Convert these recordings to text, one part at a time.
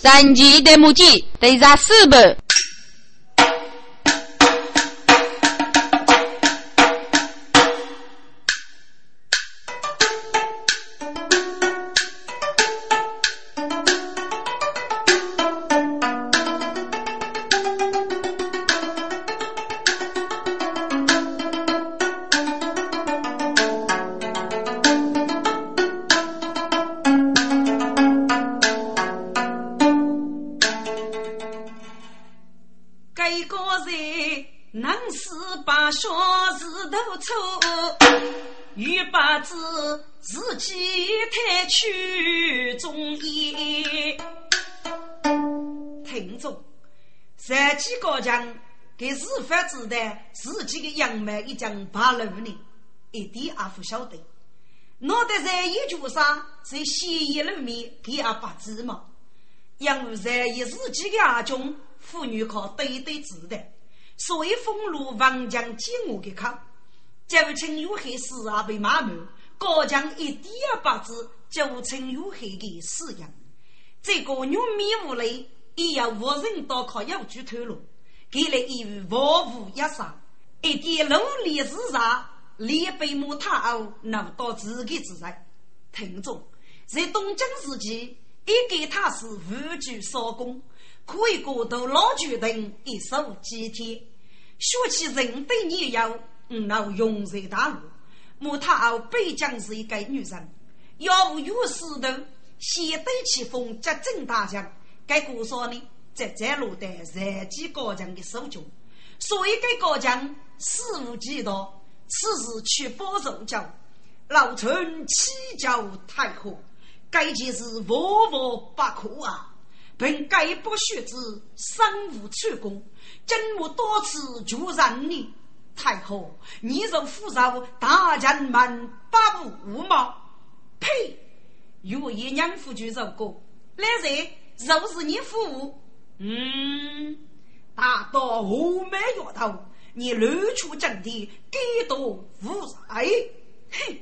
三级的母鸡得杀四百。日法子弹，自己的杨梅一将八路呢，一点也不晓得。脑袋在一脚上，在鲜衣里面给阿八字嘛。因为在一自己的阿中，妇女靠对对子的，所以封路王将见我给看。就称有黑死啊被骂没，高将一点也八字，就称有黑的死样。这个玉米屋里也要无人到靠要去透露。给了一位万物一杀，一点努力之上，连被木塔奥拿到自己之在。听众在东京时期，一给他是无惧少功，可以过渡老决定一手几天。说起人对你要，能永在大陆。木塔奥毕竟是一个女人，要不有师徒，先对起风，接正大将。该故说呢？在在落得人机高将的手中，所以给高将肆无忌惮。此时去报仇叫老臣启教太后，该件事万万不可啊！本该不学之，身无出宫，今我多次求让你太后，你若负受大将们八无吗？呸！若一娘夫就如过，来人，若是你父。嗯，大到后面丫头，你露出阵地，给多无赖！哼，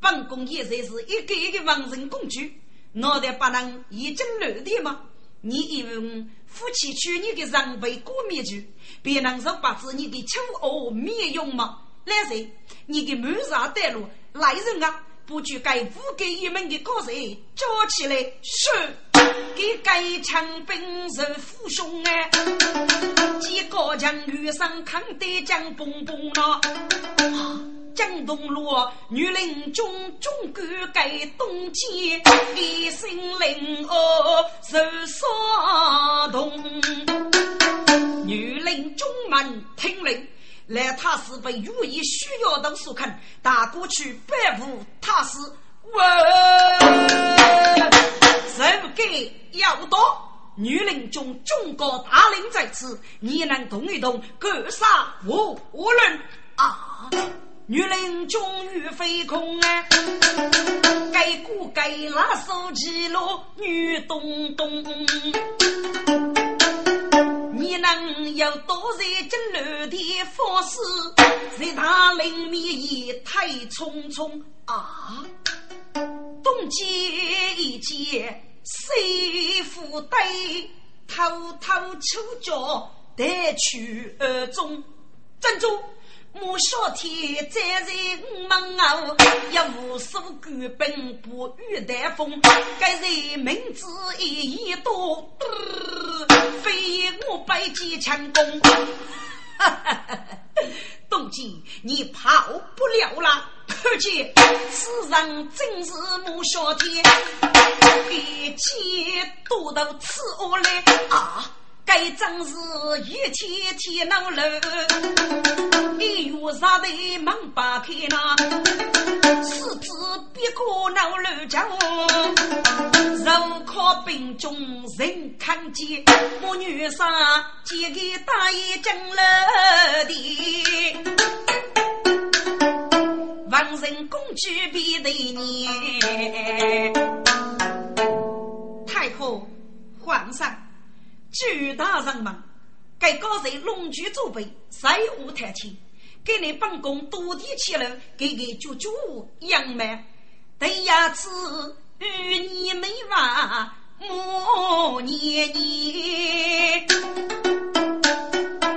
本宫也才是一个一个文人公主，脑袋不能一经乱的吗？你以为夫妻娶你的人被过灭去，别能说把子你的丑恶灭用吗？来人，你的谋杀带路来人啊！不就该五给一门的高人叫起来，是给该枪兵人父兄哎，几个将遇上抗得将蹦蹦了。江东路女人中中敢该东街，一声令哦受骚动，女人中门听令。来，他是被如意需要的所肯，打过去拜服他是问，谁给要多？女人中中国大令在此，你能动一动，格杀我无论啊！女人终于飞空啊！该过该拉手机咯，女东东。你能有多少金銮的方式，在他林面也太匆匆啊！东街一见谁负对，偷偷出脚带去二中珍珠。莫小天站在门后，一无所惧，并不遇台风。该人名字一多，非我百计强攻。哈哈哈！东京，你跑不了了。可见此人真是莫小天，一起躲到此屋来啊！该真是一天天闹了，一月三头门把开呐，四子别过闹乱叫，人。靠兵中人。看见，我女婿借给大爷进了的，王人。公主必对你，太后皇上。巨大人们，该高人龙居祖辈，谁无谈天？给你本宫多地起了，给给舅舅养满。对呀，子与你没完，莫年年，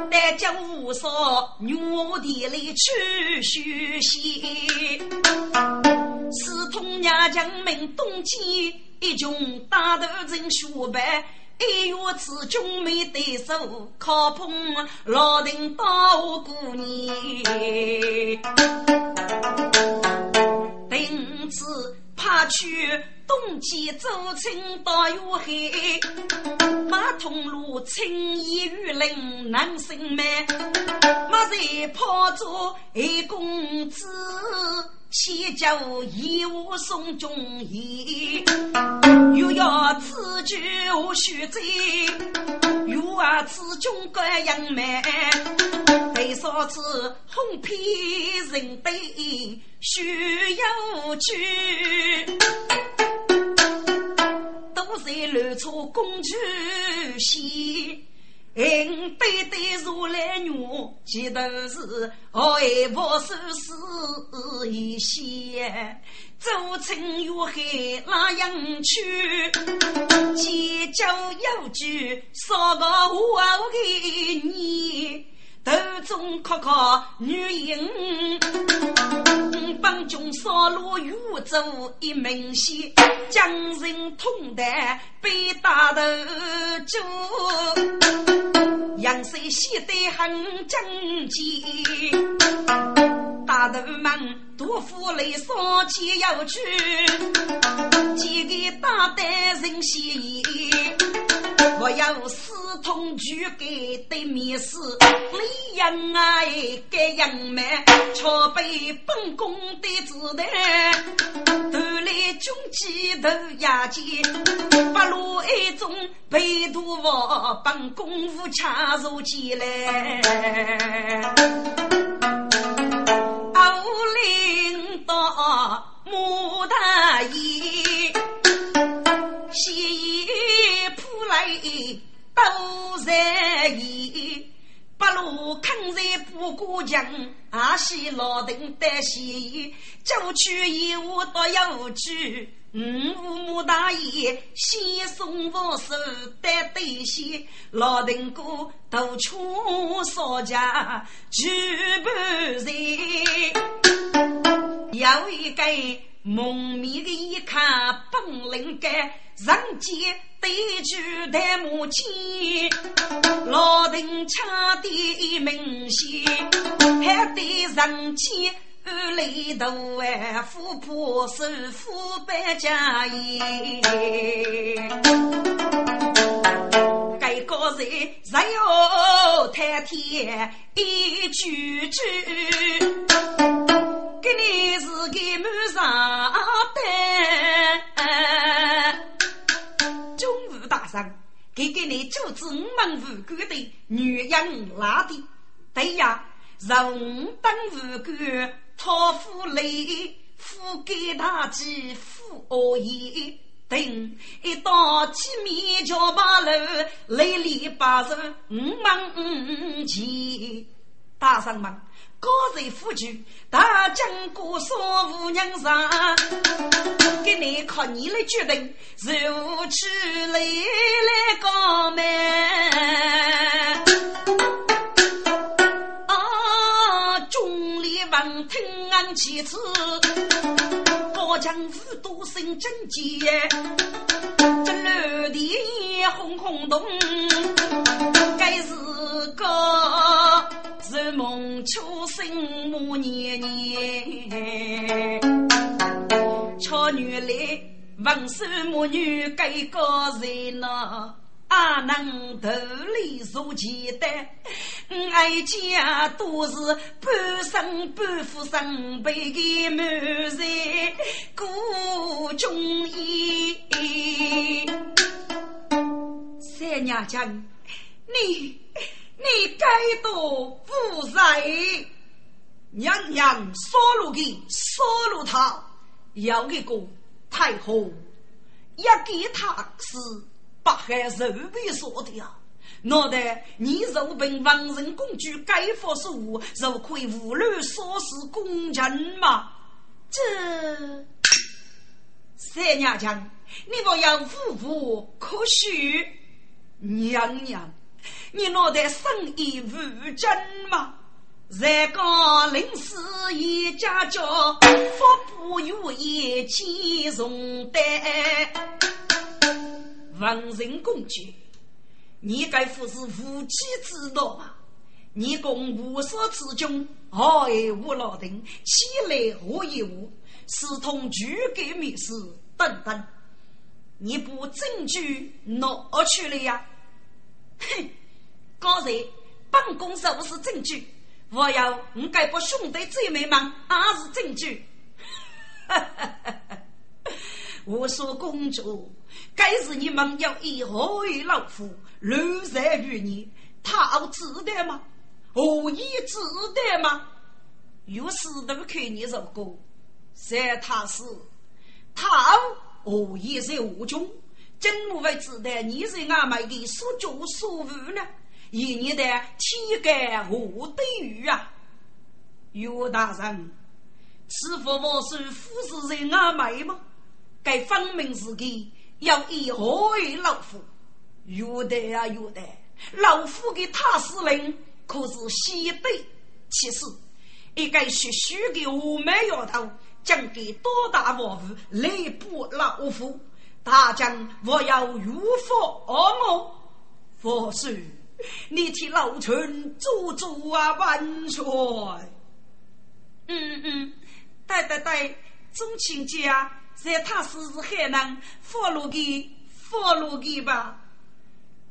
待将无少女地里去休息。四通娘将门东街，一群大头人学白。一月此君没对手，靠捧老丁到过年。丁子怕去东街走亲到月黑，马通路青衣雨林难生美，马在跑着一公子。七酒一无送中意，又要此酒无须醉，又要此中各样美。对嫂子红皮人对需要去，都在乱出公主戏。应对对如来女，记得是爱不收拾一线，走成月海哪样去，结交有句说个话给你。头中刻刻女英，帮军杀戮宇宙一门线，将人痛得被打头猪，杨水写得很正经，大头们多负累上前要去，几个大胆人先意，我要四通举给对面死。样啊，该样美，朝被本宫的子弹，头来军旗头压肩，八路一中被屠我本宫夫掐入进来，江，阿西老丁担心，九曲一舞多有趣。五五大爷先送我手带对线，老丁哥都出少家举不人，有一个蒙面的一看本领干。人间对句戴母亲，老丁抢的明星，还对人间二里头哎，富婆是富百家业，该个人只有谈天一句句，给你是给满上单。给给你九子五门无辜的女人拉的，对呀，人等无辜讨夫累，夫给大吉夫恶意，等一到几面叫八楼，累里八人五门五前，大声们。高人夫君，大将过说无娘上，给你靠你来决定，如何去来来高门？啊，众里闻听俺其次，我将府都生真结，这楼地轰轰动，该是个。是梦初生母年年，巧女来文手母女改个人呐，阿能头里如简单，哀家都是半生半副生辈的满人，孤忠义。三娘家，你。你该多负债，娘娘收入给收入他，要给个太后，要给他是不害肉皮说的啊！脑袋你肉凭王人公主该服是物，就可以无论说是公臣吗？这三娘娘，你莫要无无可许。娘娘，你脑袋生意无真吗？在刚临死一家教，福不有一千重担。文人公举，你该不是无稽之道吗？你共无所之君，何以无老丁？起来何以无？私通举给密事等等，你不证据哪去了呀？哼！刚才办公室不是证据，我要你该把兄弟姐妹们也是证据。哈哈我说公主，该是你们要以何为老夫，留在于你，他值得吗？何以值得吗？有事都看你如果，在他是他何以是无穷？怎么会值得你是俺们的所作所为呢？一年的天干何等于啊？岳大人，此佛我是夫子人阿妹吗？该分明是给要以何为老夫？有的啊有的，老夫给他司令可是西北其实一个学书的五美丫头，将给多大王府来补老夫？大将，我要如佛我？佛叔，你替老臣做主啊！万岁！嗯嗯，对对对，宗亲家在他是海南佛路的佛路的吧？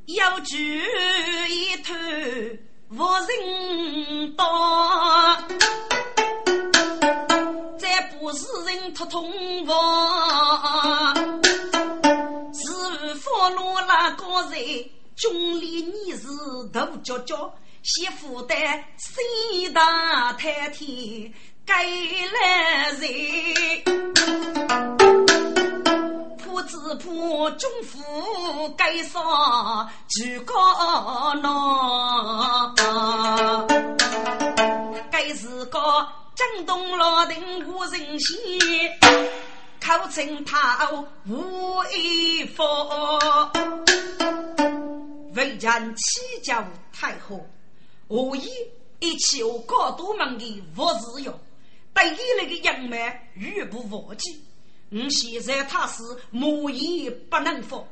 要举一头无人道，再不是人托通我。落那个人，军里你是大脚脚，媳妇的心大太天该来人，铺子铺中府该上举高闹，该是个震动老丁无人心。口称他无一佛，为人起教太后，何以一起有高多门的佛事哟？对于那个杨梅语不忘记。我现在他是莫言不能放，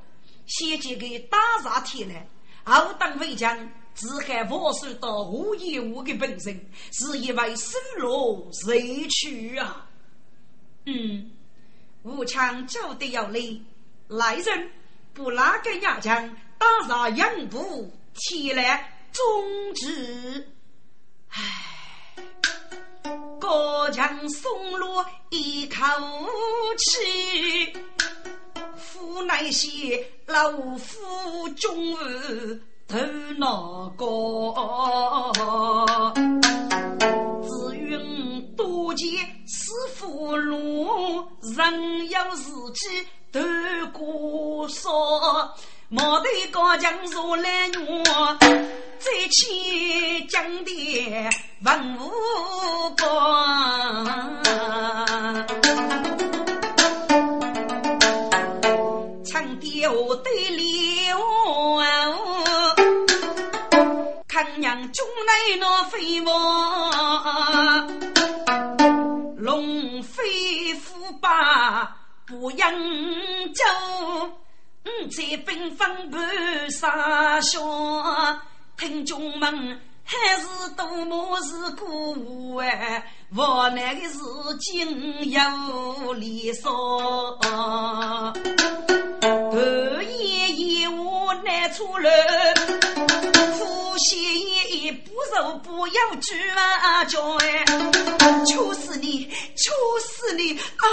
先前给打杀天来，后当为将，只害佛受到无一物的本身，是因为生罗谁去啊？嗯。武强叫得要累，来人不拉个牙将打杀杨部，起来终止。唉，高强松落一口气，夫乃些老夫中儿头脑高，只愿多见师傅路。人有志气斗过少，毛头高强如来我，再起江的文武官，长雕对流，看娘中来那飞王，龙飞虎。把不扬州，五在兵分半杀下，听众们还是多么是古哎，我那个是今有离骚，半夜夜我难出来。先一不走，不要拒啊！叫哎，求死你，求死你啊！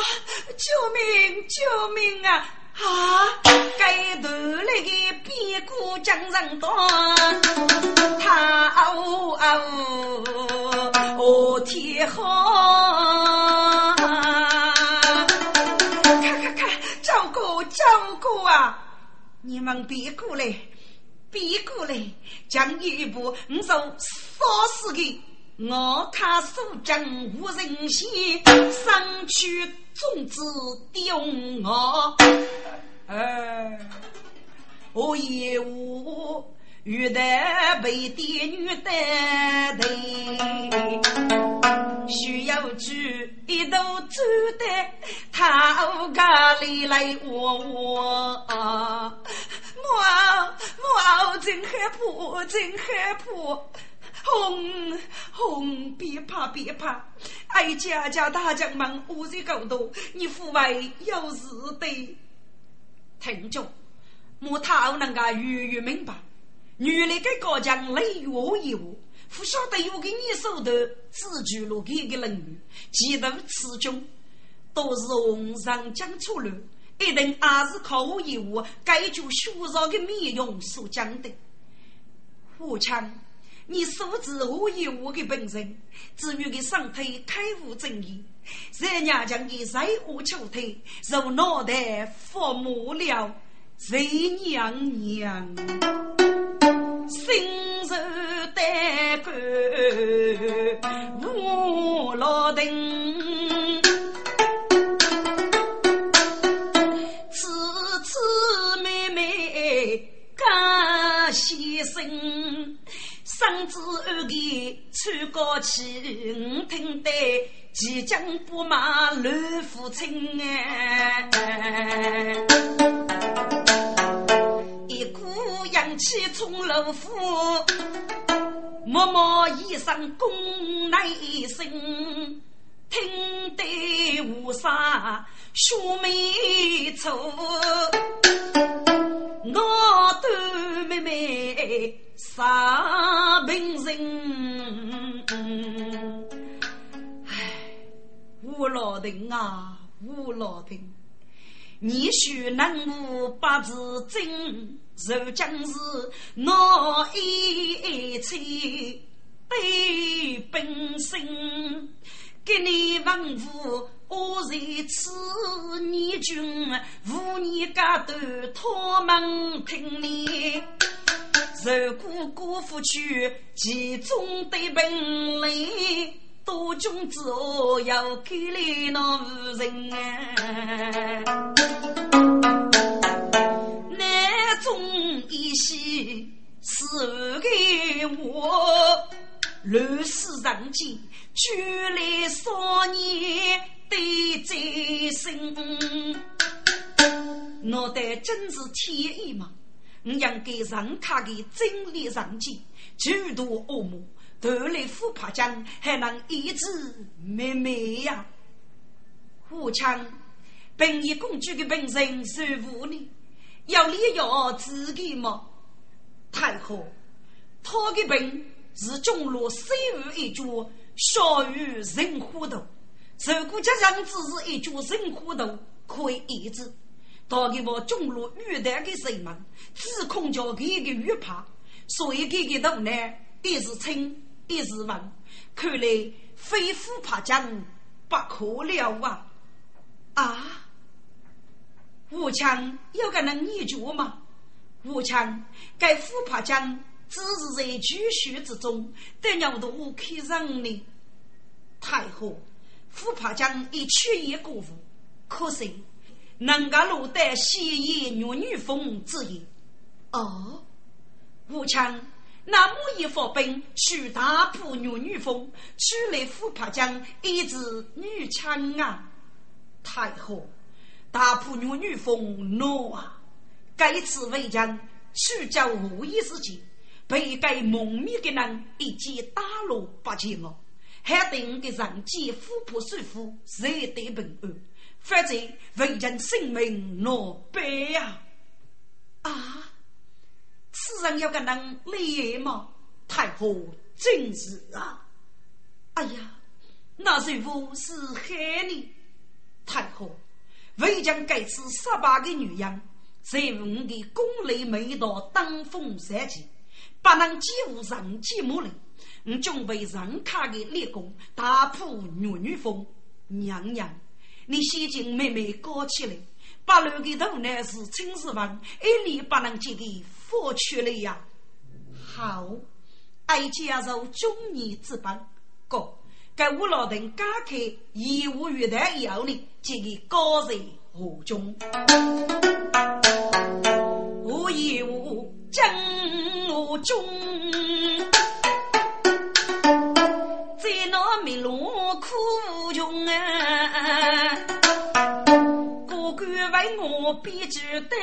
救命，救命啊！啊！该头那个边鼓将人多，他哦哦，哦天好！看看看，照顾照顾啊！你们别过来。别过来，将一部你受杀死的我他所将无人先，生去种子丢我。哎，我也无。玉带被爹女带的，需要举一头走的，他家里来我我，母啊母啊，真害怕真害怕，红红别怕别怕，哎家家大将们无人高度，你父为有事的，听着，母他能够远远明白。原来个高将雷雨我有，不晓得有给你手头自居落给个人物，几度此中都是皇上讲出来，一定还是靠我业务改就虚弱的面容所讲的。胡强，你所指我以我的本身，至于个上腿开悟正义，三娘将你在我求腿，肉脑袋发木了，谁娘娘？心如丹肝无老定，生子二弟穿高去，我听得即将不马乱父亲哎。一股阳气冲楼夫，默默衣裳宫内身，听得无啥秀眉愁。我的妹妹啥病人？唉，吴老丁啊，吴老丁。你须能无八字真，如今是我一切对本性。给你问父，我在此你君，无你家头托门听你。如果辜负去其中的本领。多君之后要给你那无人啊，难中一些是给我，乱世人间聚来少年的真心，脑袋真是天意嘛！我应该让他的真理人间，诸多恶魔。得来虎怕将，还能医治妹妹呀？胡强，本一公主的本身是无呢？要你要自己吗？太后，他的病是中了水雨一脚，小于人虎头。如果加上只是一脚人虎头，可以医治。他给我中了玉带的水门，只恐叫给个玉怕，所以给个头呢，也是称。一时问，看来非虎怕将不可了啊！啊，吴强有个能研究吗？吴强，该虎怕将只是在举学之中，得了多可让呢。太后，虎怕将已缺一过户，可惜能够落得西野女女风之意。哦，武强。那么一发兵去大破女女风，取来虎帕江一支女枪啊！太后，大破女女风诺啊！该次为将去叫无意之间，被该蒙面的人一击打落八千哦，还等个人机虎扑水虎，谁得平安？否则为将性命难保呀！啊！此人有个能力吗？太后真是啊！哎呀，那是否是害你？太后，为将该次十八个女人，在我的宫里美道登峰山起，不能几乎人机目力。我准备让他的立功，打破女女风。娘娘，你先将妹妹搞起来。八路的头呢是青石王，一力不能接给佛去了呀。好，哀家受忠义之本，哥，该我老邓加开义务月台以后呢，就给高人何中。我义务将我中，在那迷路苦穷啊。哥哥为我我编剧的，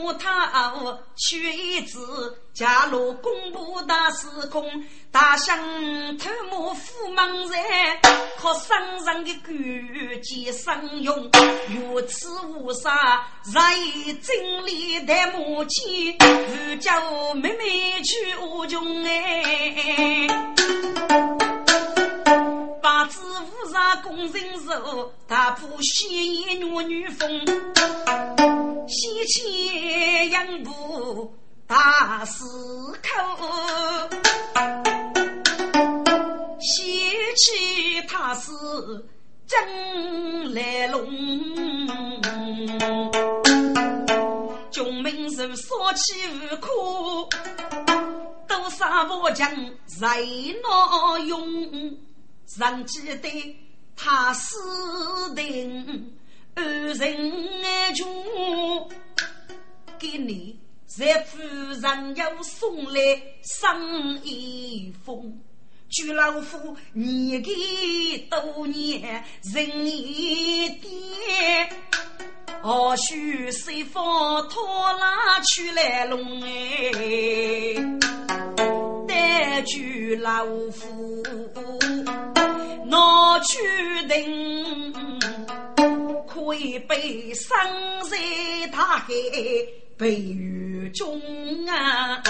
我他取一字，假如公布大时空，大象偷摸虎忙人，靠身上的骨节生用，如此无杀，人真理的母亲，如叫妹妹去无穷哎。八字无上工人手，大铺鲜艳女女风，西迁杨步大石口，西起他是真来龙，军民受杀气无苦，多少武将在闹用。尚记得他死定，二人爱穷，给你在夫人又送来生一封，祝老夫年纪多年人一点，或许随风拖拉去来龙哎，但祝老夫。我决定可以被生在大海被雨中啊，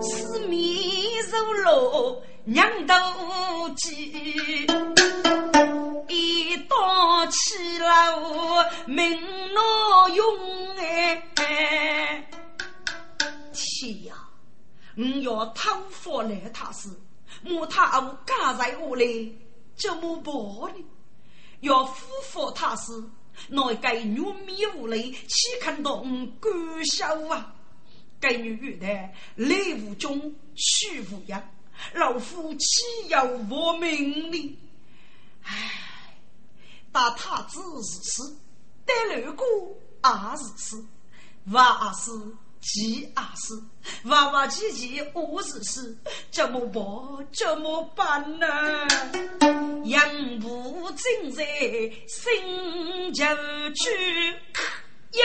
四面如落娘都急，一刀起了我命难用哎，天呀！我要讨伐来他是。莫他我家在屋里，怎么办呢？要夫妇他是，那该女米屋里岂看到我干笑啊？该女的来无中去无样，老夫岂有无命呢？唉，打太子是事，打六哥也是事，万是。急啊是，娃娃姐姐我是是，怎么办？怎么办呢？养不正在心就去，一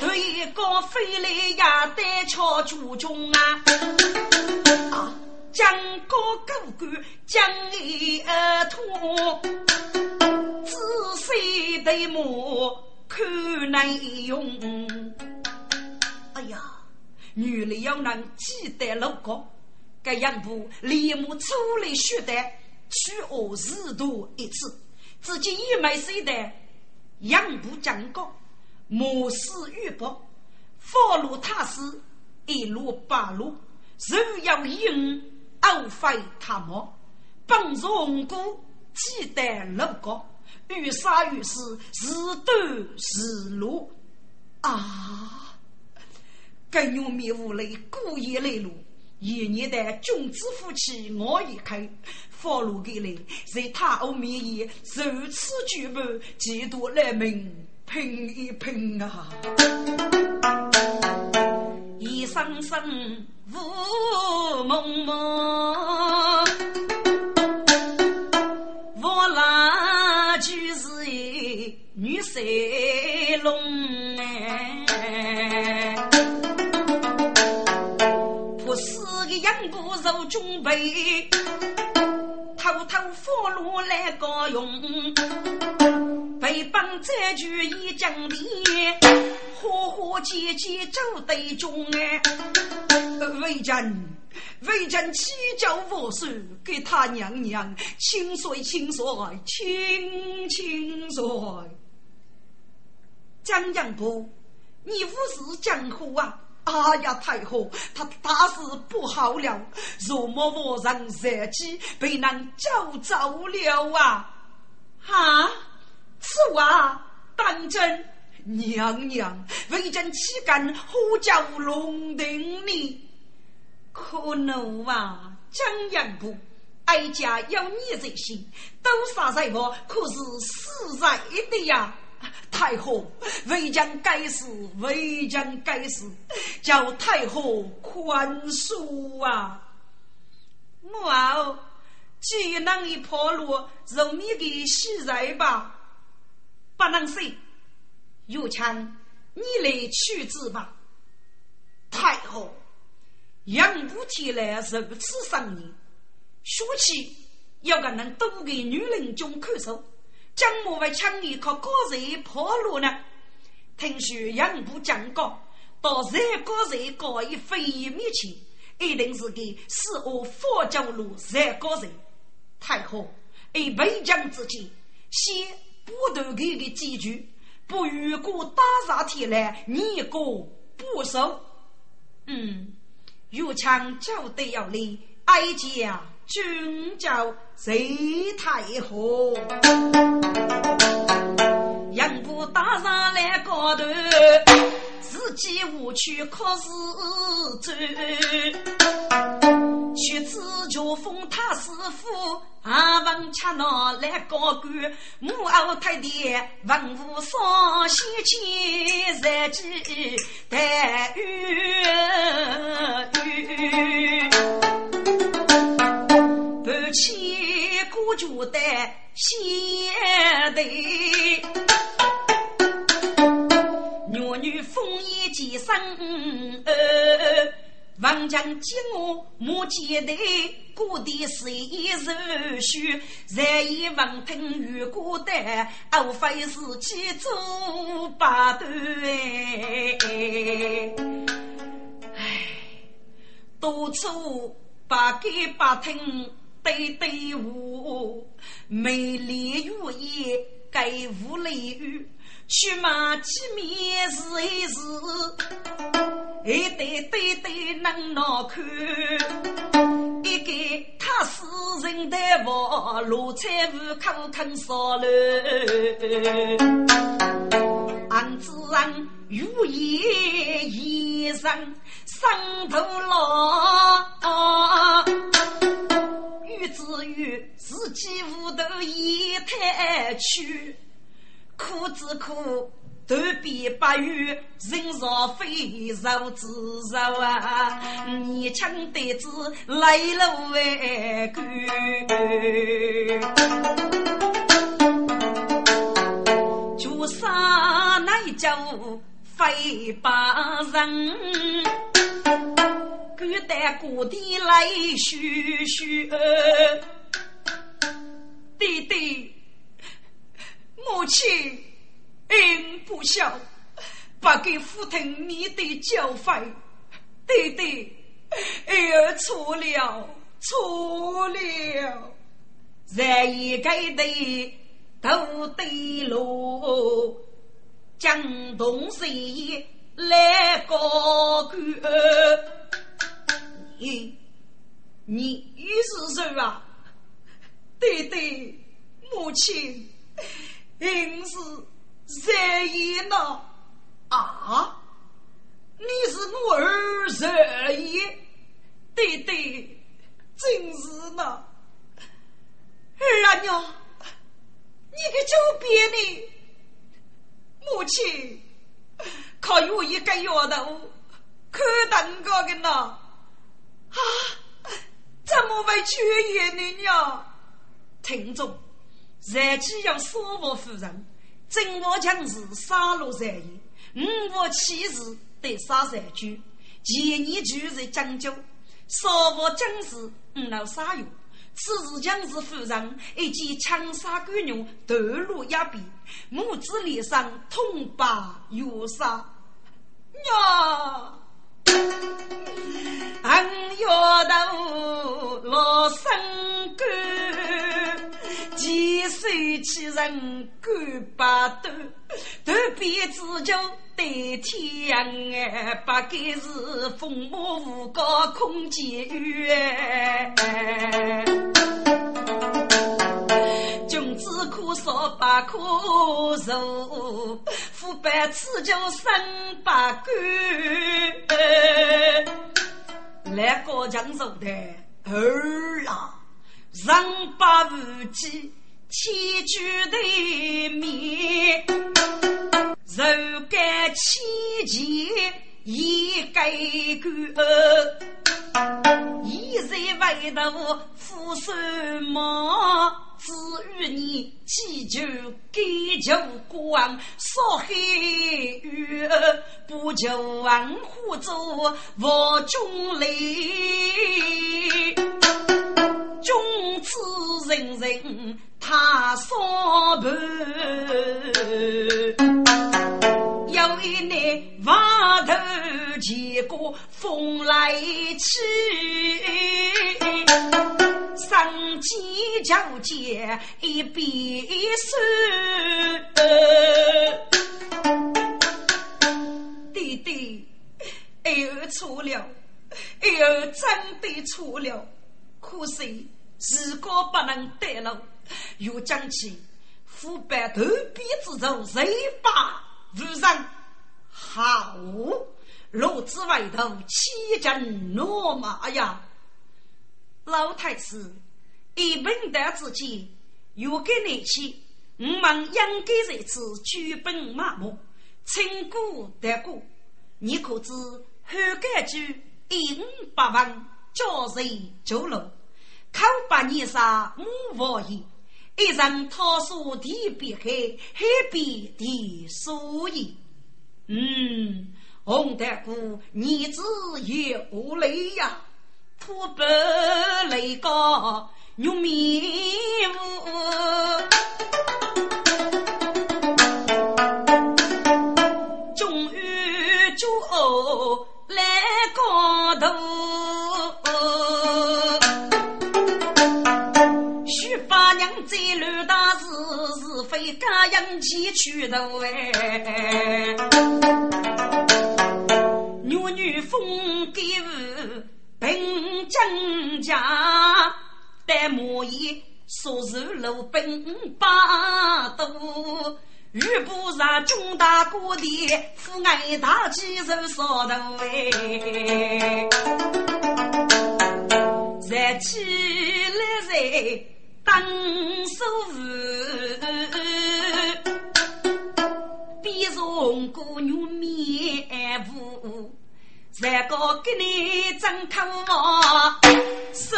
对高飞来呀，单桥途中啊！啊，将高哥哥将一儿拖，仔细对摸看难用。呀，女人要能记得老公，该杨步立马出来血的，去恶日度一次，自己也没谁的。杨步讲过，谋事预报，follow 路他是一路八路，如要赢，傲飞他莫，帮助红姑记得老公，越杀越死，是断是路啊！更用灭无泪，故意来路。一年的君子夫妻我一开，发路给来，在他后面也如此举步，几多人民拼一拼啊！一声声雾蒙蒙，我那就是女神龙杨步受准备，偷偷放路来高用，被绑在局一将里，花花姐姐走对中哎。为朕，为朕起脚我手，给他娘娘清水清水清清水。江杨步，你不是江湖啊？哎呀，太后，他大事不好了！若莫我让热气被人叫走了啊！哈，此话当真？娘娘，为朕岂敢呼叫龙庭呢？可怒啊！江阳部哀家有你在心，都杀在我，可是死在的呀！太后，为将该死，为将该死，叫太后宽恕啊！母后，既能一破路，容你给洗在吧？不能死，有枪，你来取之吧。太后，杨不提来如此伤你。说起要个能多给女人中看守，将我为抢你靠高人破路呢？听说杨部讲过，到这高人搞一非灭前，一定是给死我佛教路这高人。太后，以北疆之际，先不断给个几句，不如果打上天来，你个不收。嗯，有枪就得要来，哀家。君叫贼太后，杨步打上来高头，自己无趣可是走。屈子就封他师傅，阿文恰闹来高官，母后太爹文武双喜气，日记待遇。千古绝代先帝，女女风衣几身，王将见我莫见的，故地谁人许？然以王听与孤单，无非是几做八段。哎，多处八给八听。对对舞，美丽如意，该无雷雨，去马几面是一是，一对对对能闹看，一个他私人的房，罗彩户口肯烧了，俺子人如意衣裳上头了。与子于自己屋头一太去，苦之苦，断臂八月人上飞，肉之肉啊！年轻得子来路为干，就杀那叫飞八人。孤单孤地来叙叙，弟弟，母亲恩不孝，不给父听你的教诲，弟弟，儿错了，错了，然一该的都对路，江东水来高歌。你，你是说啊，对对，母亲，应是热意呢啊？你是我儿热意，对对，真是呢。儿啊娘，你个就别的，母亲，可有一个丫头，可等个的呢。啊！怎么会缺言呢？呀，听众，然既要杀我夫人，正我将是杀戮然也，五我妻子得杀然居，前年就是讲究，杀我将是五老杀用。此时将是夫人以及枪杀官员头颅压毙，母子脸上痛把忧杀，呀！俺要到老生干，几岁起人干把端，头边子就对天哎，不该是风魔无高空监狱哎。君子可少百可受，腐败此就生百官。来高强说的儿啊，人把无忌千句对面，肉干千钱一改干，一在外头富手忙。只与你祈求给求光，少黑雨，不求万户走我中来，君子人人他所伴，有一年瓦头见过风来起。上街交接一笔书，弟弟，哎错了，哎真的错了，可惜时光不能得了，又讲起腐败投笔之仇，谁把无人好，路子外头欺真罗马呀！老太师，一本的之间，又给你去，我们应该在此举本麻木，称过得过。你可知后改句一五八万，叫谁走路？口把你杀木王爷，一人讨说地边海，海边地所以。嗯，洪大哥，你子有泪呀！土白泪高玉面乌，终于就来高头。徐八娘在乱打是是非，家养起去头哎，风给我。兵将家，待莫言，说是路兵八多，遇不上军大哥的父爱大气手扫头哎，站起来在当手扶，比从姑娘面部。三个给你真看我，手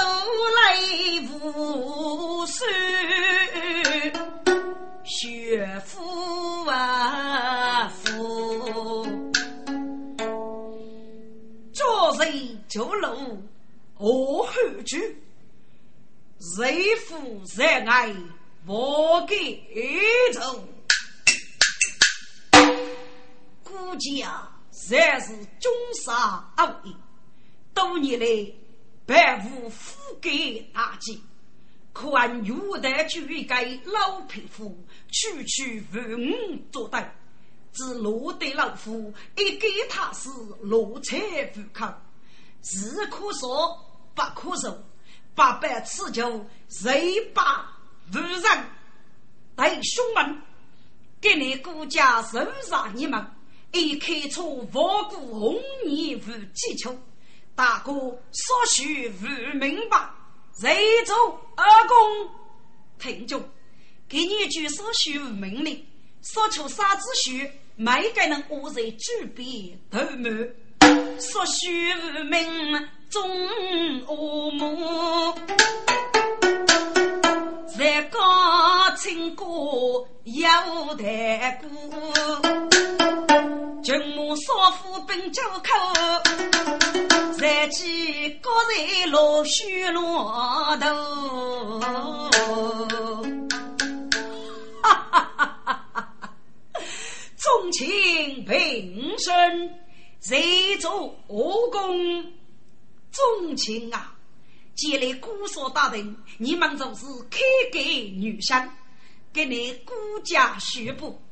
来无数学富啊富，做人就路何后去？谁负谁爱我给走？顾家。才是中杀恶意，多年来百无覆盖大计，可按元代举改老匹夫，区区万五作对，只落得老夫一给他是落彩不抗，是可说不可受，八百此酒谁把无人？弟兄们，给你顾家受杀你们。一开出万古红颜无几秋，大哥所许无明白，谁做二公？听众，给你一句所许无命令，所求啥子许？每个人我在举笔头目，所许无名终恶目，在高清歌有待顾。军马少妇奔酒口，才见高人落雪落头。哈哈哈哈哈！重情平生，谁做恶公？重情啊！既来姑嫂大人，你们就是开给女生，给你顾家宣布，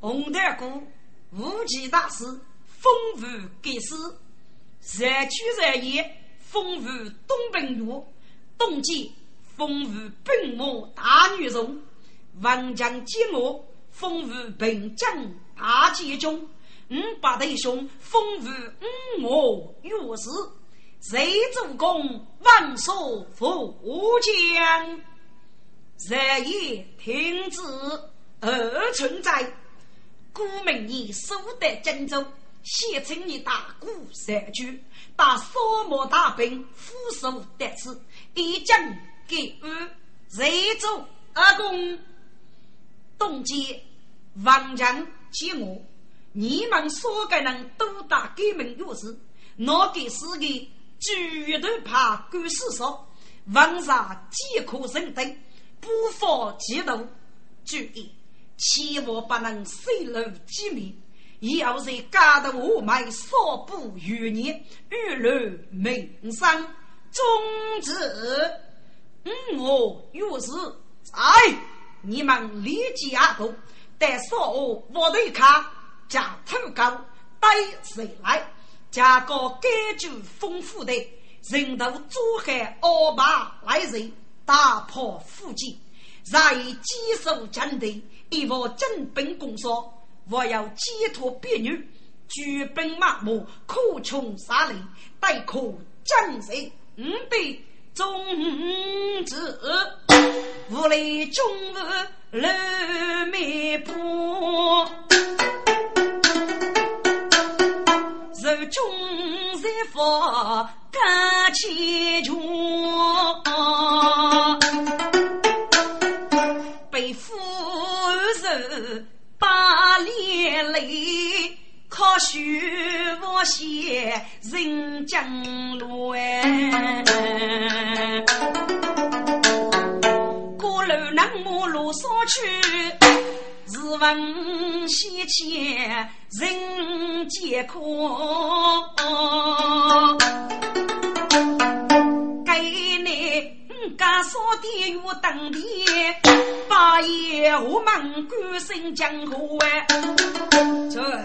红太姑。无极大师，风雨给师，日去日夜，风雨东奔路，冬季风雨奔马大女中，王将接马，风雨奔将大吉中，五八弟兄风雨五马月事，谁主公万寿福将？日夜停止而存在。古明你守得荆州，先请你大鼓三军，把扫漠大兵俯首得此，一将给予谁？主阿公？东街王强接我，你们所个人都打革命勇士，哪个是个绝对怕官司说，王上饥渴人等，不防激动，注意，千万不能泄露机密。以后在家的我们少不余年，雨露民生，终止。嗯，我有事在。你们立即下动，待所我我对卡加土高带谁来？加个感觉丰富的人头组海二八来人，打破附近，再坚守阵地，一副正兵攻说，我要解脱别女，举兵马目，苦穷杀人，待可将谁？嗯，对。中旨，屋里中午楼面坡，受中在佛干千穷，被夫人把脸泪。靠虚无些人江路哎，过路南马路上去，日闻西前人皆苦。该家少的有等的，八爷我们关心江湖哎，这。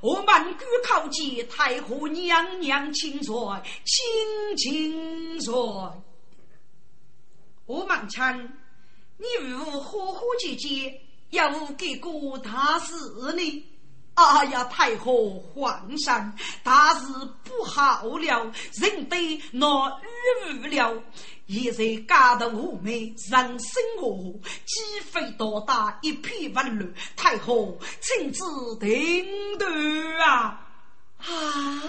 我满谷考绩，太后娘娘亲说，亲亲说。我满强，你如何何姐姐要给个大事呢？哎呀，太后皇上，大事不好了，人被那遇了。现在家的我们，人生我鸡飞多大，一片混乱。太后亲自定夺啊！啊！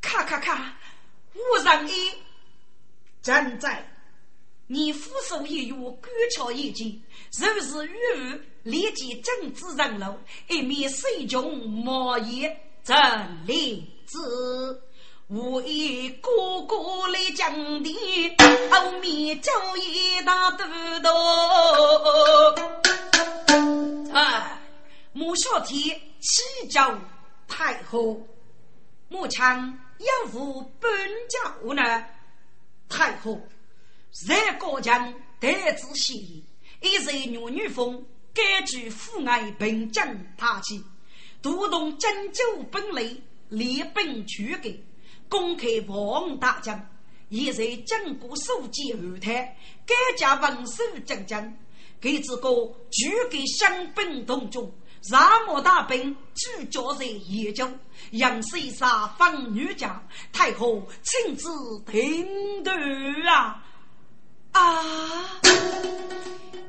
咔咔咔！无人一站在你俯首一跃，赶桥一击，若是遇雨，立即正直人路，一面水中冒烟，真理子。我一个个来讲的，后面就一大肚头。啊！穆小天启奏太后，母亲要负本教呢。太后，在高墙得知心，一日女女风，改举父爱并将大计，独动针灸本来，立本举改。公开王大将，一在经过书记后台，改加文书将将，给这个举给香兵同中，沙漠大兵聚焦在研究，杨氏杀方女将，太后亲自听断啊啊！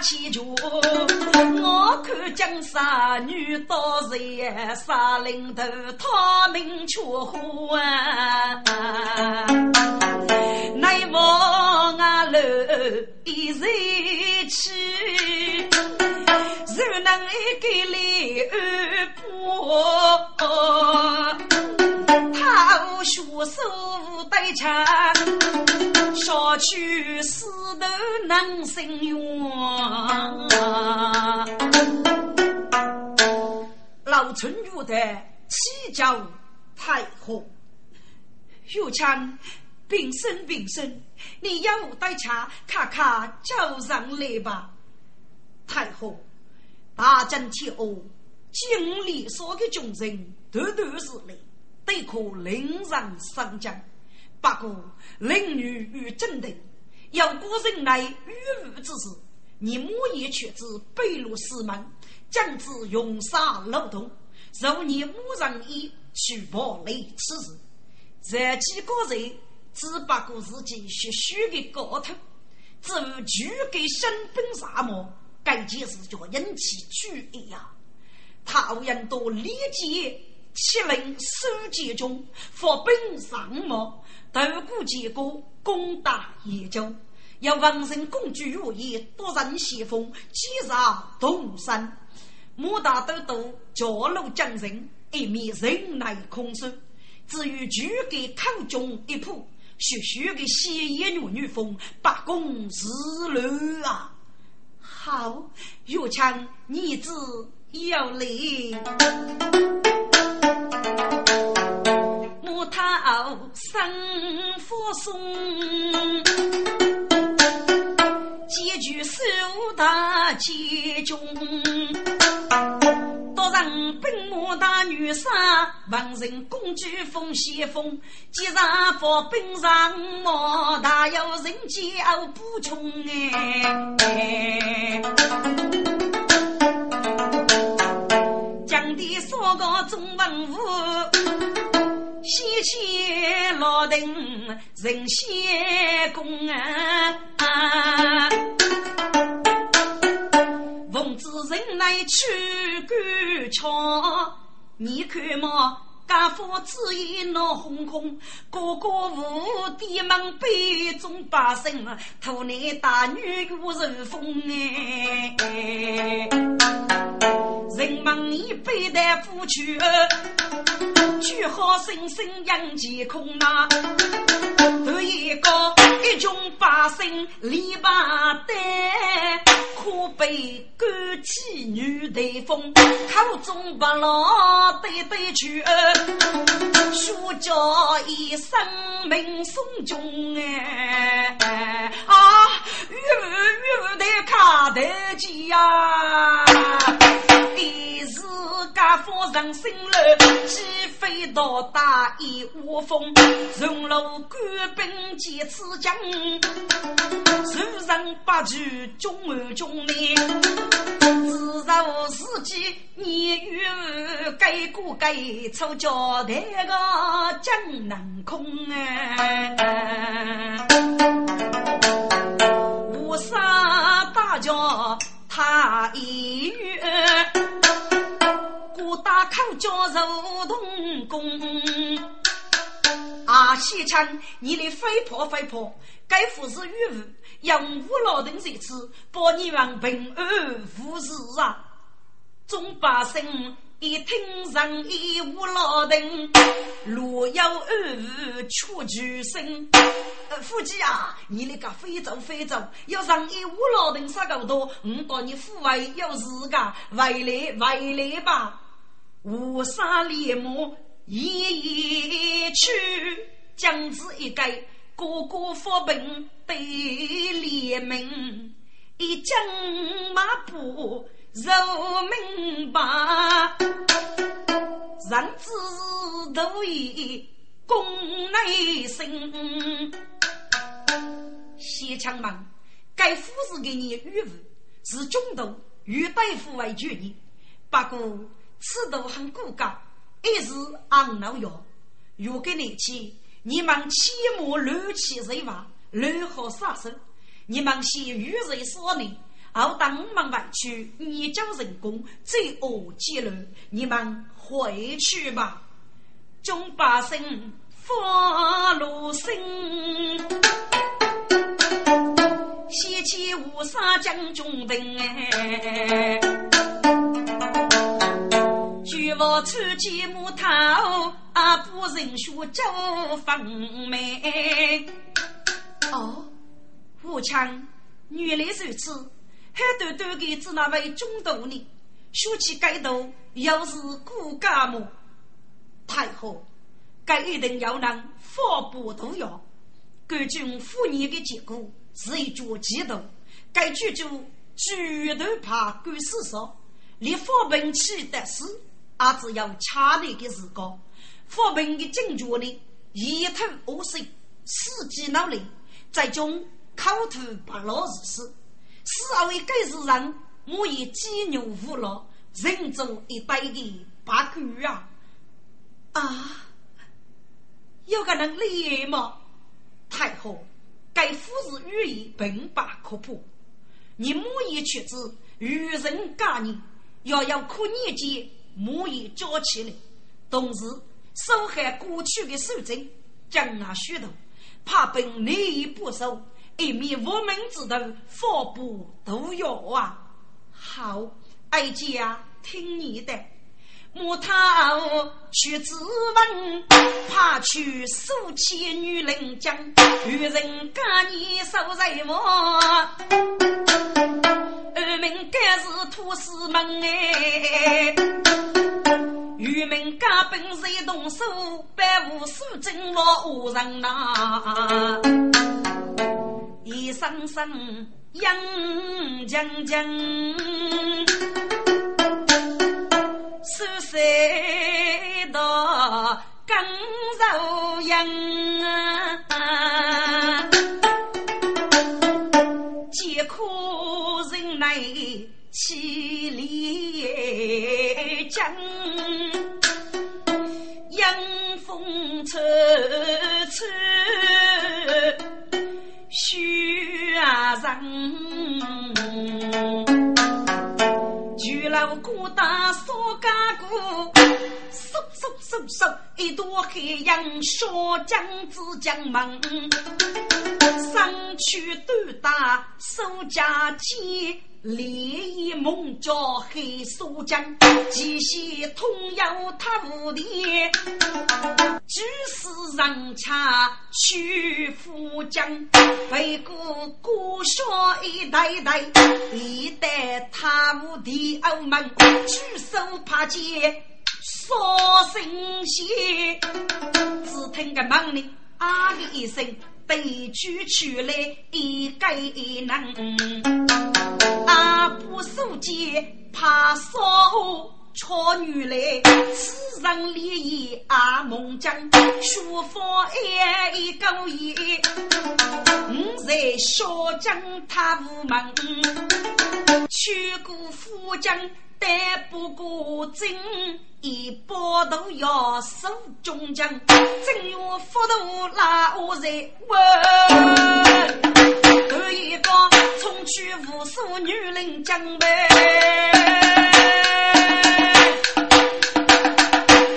起脚，我看江山女到人杀领头，他命却活啊！内王啊楼一人去，如能一个来二婆，他学手。对枪，小区死头能生冤。老老春玉的七教太后。玉强，平身平身，你要我带茶，看看叫上来吧。太后，大将天后，经历所的众人，都都是累，得可令人上将。不过，令女与正定，有个人来御物之事，你莫言却知北路四门，将之用杀漏洞，若你母人以去暴雷此事。这几个人只不过自己学学的高头，至于具给身本啥么，该件事就引起注意呀。他人多理解，七令书记中发本上么，斗过结果，攻打叶州，要王人公主如意，夺人先锋，击杀东山，莫大都督教路将人，一面人来空手。至于举给口中一铺，徐徐的鲜艳女女风，八公四路啊！好，岳强，你子有礼，木头生火松，几句手大结中。多人兵马大女杀，文人公主风先锋。既然发兵上马，大有人教补充哎。江的三个中文武，先前老邓人先攻啊。人来去赶桥，你看么，家父子也闹哄哄，哥哥无爹门背中百姓，土男大女又人风哎。人忙你背带夫去，句好声声扬天空啊！头一个一群百姓篱笆单，可悲赶起女台风，口中不老对对去，说叫一声命送终哎！啊，岳父岳父得卡得急呀！一时家父人心乱，鸡飞到大一窝蜂，荣禄官兵见此将，受人八句中儿中内，自受自己年月改过改错，交代个江南空啊，无杀大叫。他一月，孤大口叫如同弓。啊，西昌，你的飞破飞破，该服是玉物，用五老等在此保你们平安无事啊，众百姓。一听上一无老丁，若有二无出举声。夫妻啊，你那个非洲非洲，要上一五老丁啥个多？我告你父为有事个，回来回来吧。无杀连母一一去，将子一改，哥哥发兵对联名，一将马步。肉明白，人之都以公内心。先强忙，该夫是给你御物，是中度，与大夫为决议。不过此度很孤高，一时昂老药。若给你去，你们切莫乱起人话，乱好杀手。你们先与人说呢。后当我们去研究人工，罪恶揭露，你们回去吧。众百姓发怒声，西起无沙将军兵哎，举我出剑木头，啊不人说周凤梅。哦，武强原来如此。黑短短的只那位中度呢，说起该头又是骨干么？太后，该一定要让法不都要。根据妇女的结果，是一脚激动，该剧就绝对怕官司少，立法本起的事，也只要掐你的时光。法本的警觉呢，一头恶水，死记脑力，在中口吐白老事实，是为该是人，我以鸡牛无劳。人中一代的八股啊！啊，有个人理吗？太后，该夫子语言并不可破，你母以却子与人干你，要要可年纪母以交起来，同时受害过去的守贞，将那许多，怕本利益不收，一面无门之徒，法不都要啊！好。哀家听你的，木头去自刎，怕去苏起女人将，与人家你受罪么？二门该是土司门哎，渔民家本是动手，百无数真我无人呐，一声声。杨将将，苏三道更柔杨大少家姑，嗖嗖嗖嗖，一朵海洋小江子江门，身躯斗打手家鸡。烈焰猛叫黑苏江，极西通有他无敌，举世人恰去富江，背过孤小一代代，一代他无敌傲门，举手帕剑杀神仙，只听个门里啊的一声。被举出来一个人，阿不守节怕烧巧女来，此人烈焰阿梦将，书法一个也，五在小将他无门，去过夫将。但不过真，一包都要守中将，正月福禄拉我在问，头一个冲去无数女人将呗，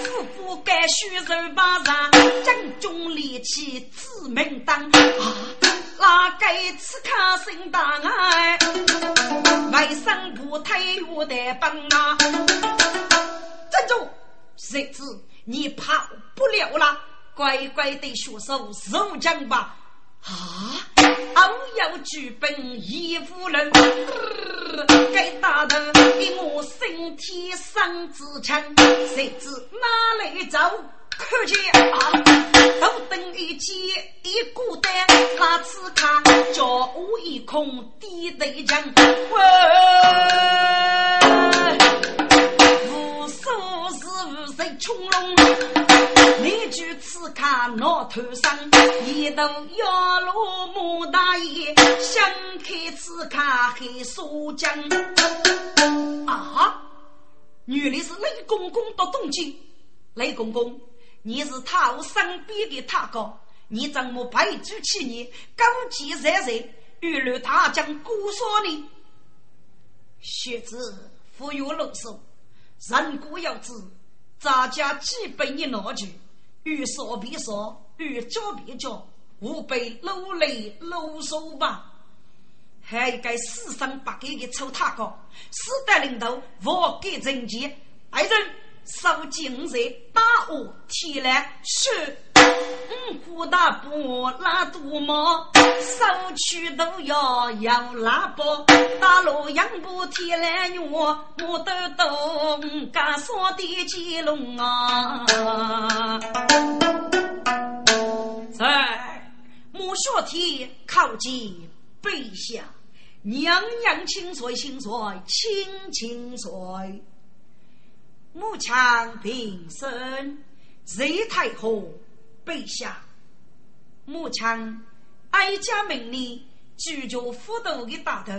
夫妇该须手把上，将中利器自门当啊。哪个此刻心大爱？为生不退我的本啊！站住！谁知你跑不了了，乖乖的学手受奖吧！啊！偶有举本一夫人，该打的给我身体上支枪，谁知哪里走？看见啊，都等一起一孤单，他此刻叫我一空低头讲，无数是无谁冲龙，你就此刻脑头上一头摇落莫大爷，想开此刻黑苏江啊，原来是雷公公到东京，雷公公。你是他我身边的他哥，你怎么配主起你？高级在人，玉露他将姑说你。学子富有六手，人过要知，咱家基本一拿去，欲说必说，欲教必教，吾辈努力努手吧。还该死生不给的臭他哥，死得领导我给政绩，爱人。受尽日，大雾天来是五大步拉杜毛，手取都要摇拉包，大路杨步天来月，我都懂，家说的金龙啊，在木雪天靠近北下，娘娘清水清水清清水，木枪平身，贼太后北下。母亲，哀家命你居住府都的大头，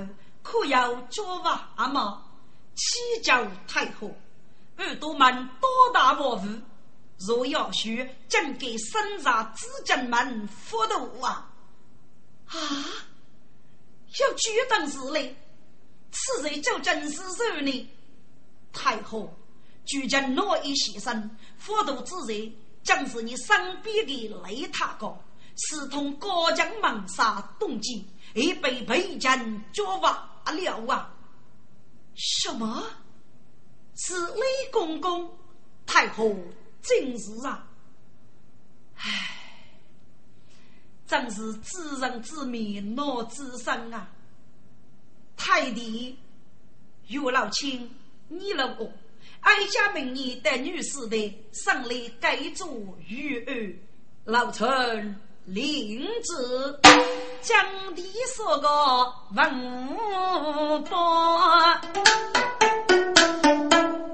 可要做娃吗？启奏太后，耳朵们多大祸福？若要许，怎给生杀子将们府都啊？啊！要举等事嘞？此人就真是肉呢？太后，举将诺一牺牲，府都之人，正是你身边的雷塔哥。是同高将猛杀东晋，已被北将捉挖了啊！什么？是李公公？太后真是啊！唉，真是知人知面，脑知身啊！太帝，岳老卿，你了我，哀家明年带女士的上来改做玉儿，老臣。领旨，将地说个。文报，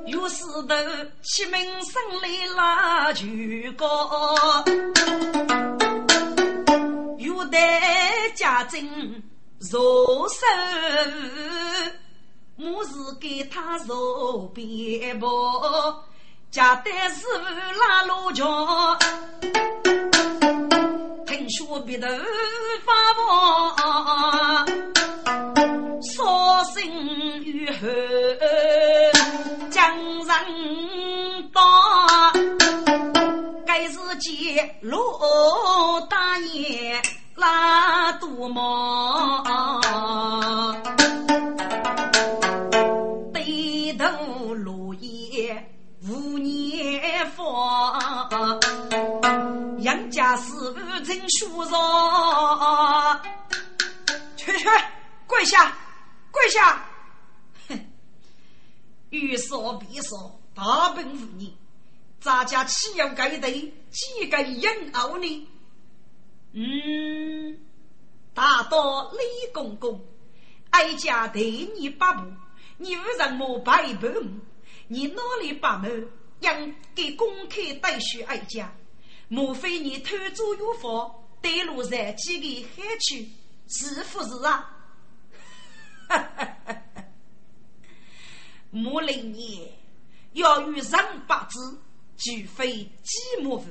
有石头启明生来拉酒高，有待家政入手，我是给他入边包，家带师傅拉路桥。听说别头发黄，伤心欲后江人到，该是见罗大爷拉肚毛，家是不曾书上，去去跪下，跪下！哼，欲说必说，大本无你，咱家岂有该得几个人傲呢？嗯，大道李公公，哀家对你八步，你为什么拜不你哪里把门？应给公开带许哀家。莫非你偷走药方，带路在几个海去？是不是啊？哈哈哈！莫令你要与人八字，俱非寂寞夫。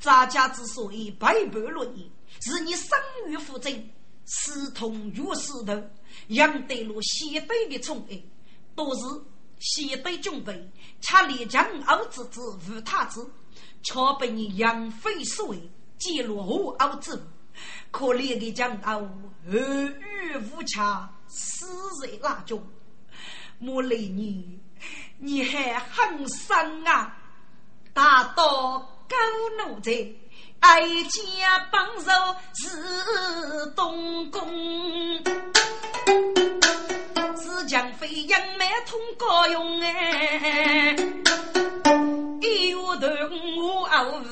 咱家之所以百般论议，是你生于福正，私通于石头，杨得了西北的宠爱，都是西北军备，恰立将傲之无他子。却被你养飞所为，揭露我傲子，可怜的江傲尔虞无洽，死在那中。莫雷你，你还很生啊！大刀高怒在，哀家帮手是东宫，是将飞扬满通高用哎。一月头五二五，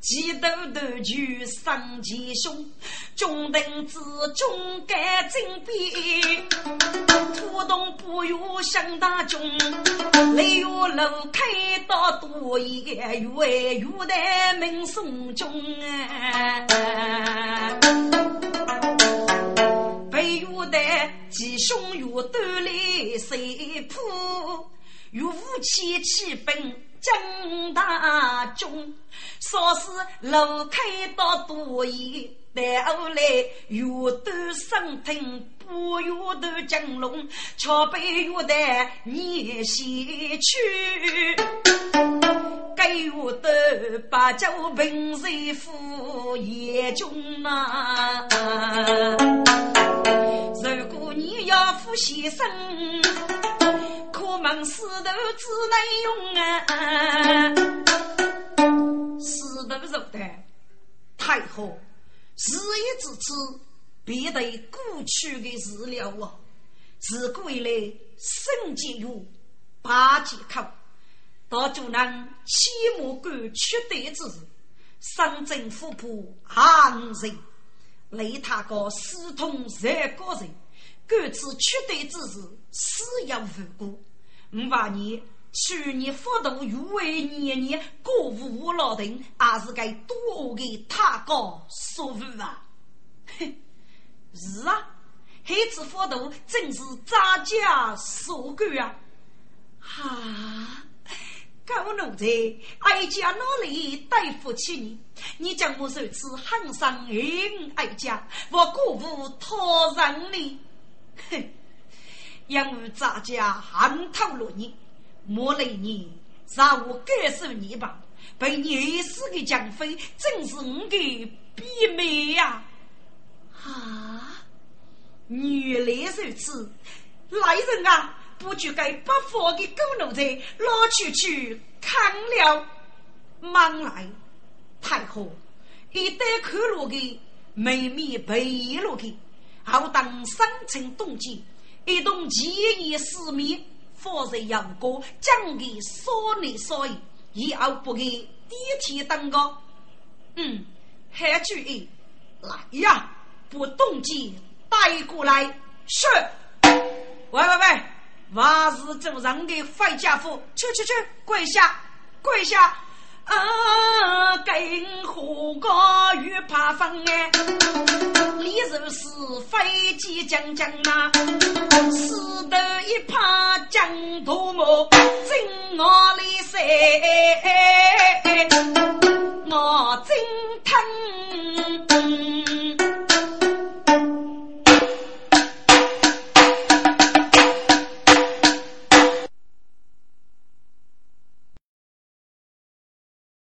几头头就上前胸，中等子中干正边，土动不月向大中，雷月路开到多也月月的门送中啊，白月的吉凶月都来谁铺？有武器起兵。正大中，说是路开到都疑，但后来越断生听不越断金龙，却被越断你先去，该越断把酒平谁负也中呐、啊？如果你要负先生。我们石头只能用啊，石头肉的太后，事已至此，必得过去的事了啊！自古以来，生节有八节口，到就能起码管取得之事，上政府部安人，雷他个私通三个人，各自取得之事，死有无辜。五八年。去年福度余为年年过无老定，还是该多给他高说服啊！哼，是啊，孩子福度真是扎家所干啊！哈，高奴才，哀家努力对付起你，你将我如此狠伤恩哀家，我过无托人你。哼，因为扎家寒透了你。莫雷你让我感受你吧，被你死的江妃正是我的婢妹呀！啊，原来如此，来人啊，不就该把佛的狗奴才拉出去砍了？忙来，太后一旦看落的妹妹被落的，好当生辰动机，一动奇异四面。方才杨过将给所内所以，以后不给第一天登高。嗯，还注意来呀，不动机带过来。是。喂喂喂，万事走上的坏家伙，去去去，跪下，跪下。啊，跟何个与怕风哎？你如是飞机将将呐，死头一怕将土磨，真我里塞，我真疼。